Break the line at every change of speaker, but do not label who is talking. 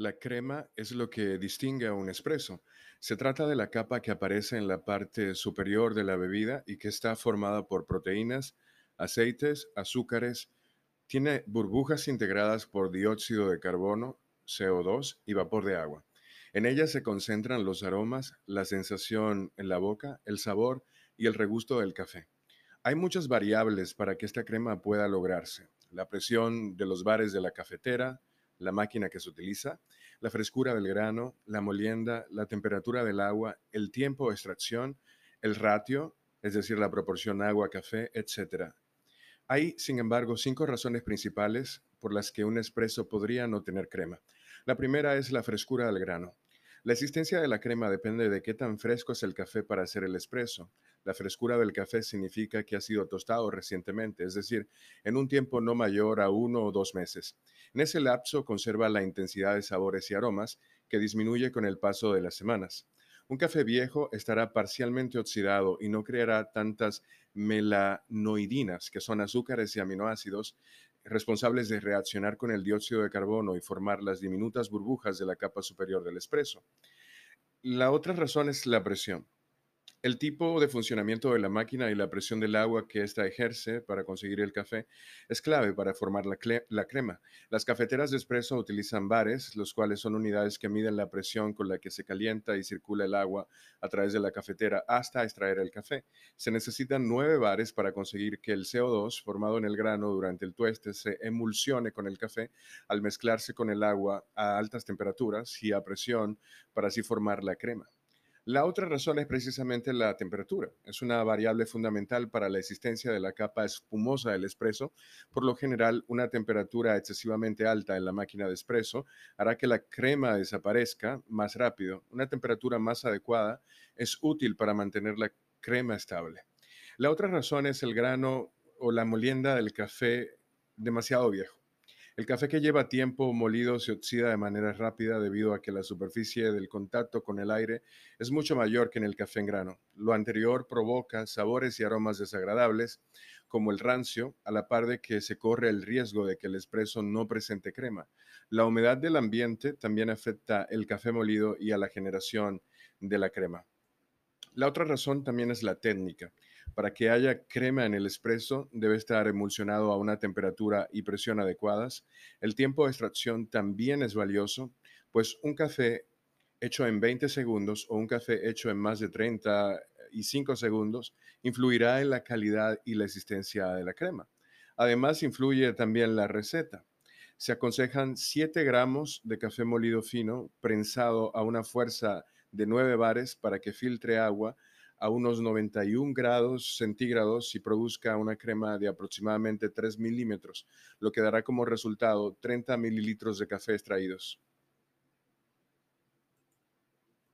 La crema es lo que distingue a un espresso. Se trata de la capa que aparece en la parte superior de la bebida y que está formada por proteínas, aceites, azúcares, tiene burbujas integradas por dióxido de carbono, CO2 y vapor de agua. En ella se concentran los aromas, la sensación en la boca, el sabor y el regusto del café. Hay muchas variables para que esta crema pueda lograrse. La presión de los bares de la cafetera, la máquina que se utiliza, la frescura del grano, la molienda, la temperatura del agua, el tiempo de extracción, el ratio, es decir, la proporción agua-café, etc. Hay, sin embargo, cinco razones principales por las que un espresso podría no tener crema. La primera es la frescura del grano. La existencia de la crema depende de qué tan fresco es el café para hacer el espresso. La frescura del café significa que ha sido tostado recientemente, es decir, en un tiempo no mayor a uno o dos meses. En ese lapso conserva la intensidad de sabores y aromas que disminuye con el paso de las semanas. Un café viejo estará parcialmente oxidado y no creará tantas melanoidinas, que son azúcares y aminoácidos responsables de reaccionar con el dióxido de carbono y formar las diminutas burbujas de la capa superior del espresso. La otra razón es la presión. El tipo de funcionamiento de la máquina y la presión del agua que ésta ejerce para conseguir el café es clave para formar la, la, crema. Las cafeteras de espresso utilizan bares, los cuales son unidades que miden la presión con la que se calienta y circula el agua a través de la cafetera hasta extraer el café. Se necesitan nueve bares para conseguir que el CO2 formado en el grano durante el tueste se emulsione con el café al mezclarse con el agua a altas temperaturas y a presión para así formar la crema. La otra razón es precisamente la temperatura. Es una variable fundamental para la existencia de la capa espumosa del espresso. Por lo general, una temperatura excesivamente alta en la máquina de espresso hará que la crema desaparezca más rápido. Una temperatura más adecuada es útil para mantener la crema estable. La otra razón es el grano o la molienda del café demasiado viejo. El café que lleva tiempo molido se oxida de manera rápida debido a que la superficie del contacto con el aire es mucho mayor que en el café en grano. Lo anterior provoca sabores y aromas desagradables, como el rancio, a la par de que se corre el riesgo de que el espresso no presente crema. La humedad del ambiente también afecta el café molido y a la generación de la crema. La otra razón también es la técnica. Para que haya crema en el espresso, debe estar emulsionado a una temperatura y presión adecuadas. El tiempo de extracción también es valioso, pues un café hecho en 20 segundos o un café hecho en más de 35 segundos influirá en la calidad y la existencia de la crema. Además, influye también la receta. Se aconsejan 7 gramos de café molido fino prensado a una fuerza de 9 bares para que filtre agua a unos 91 grados centígrados y produzca una crema de aproximadamente 3 milímetros, lo que dará como resultado 30 mililitros de café extraídos.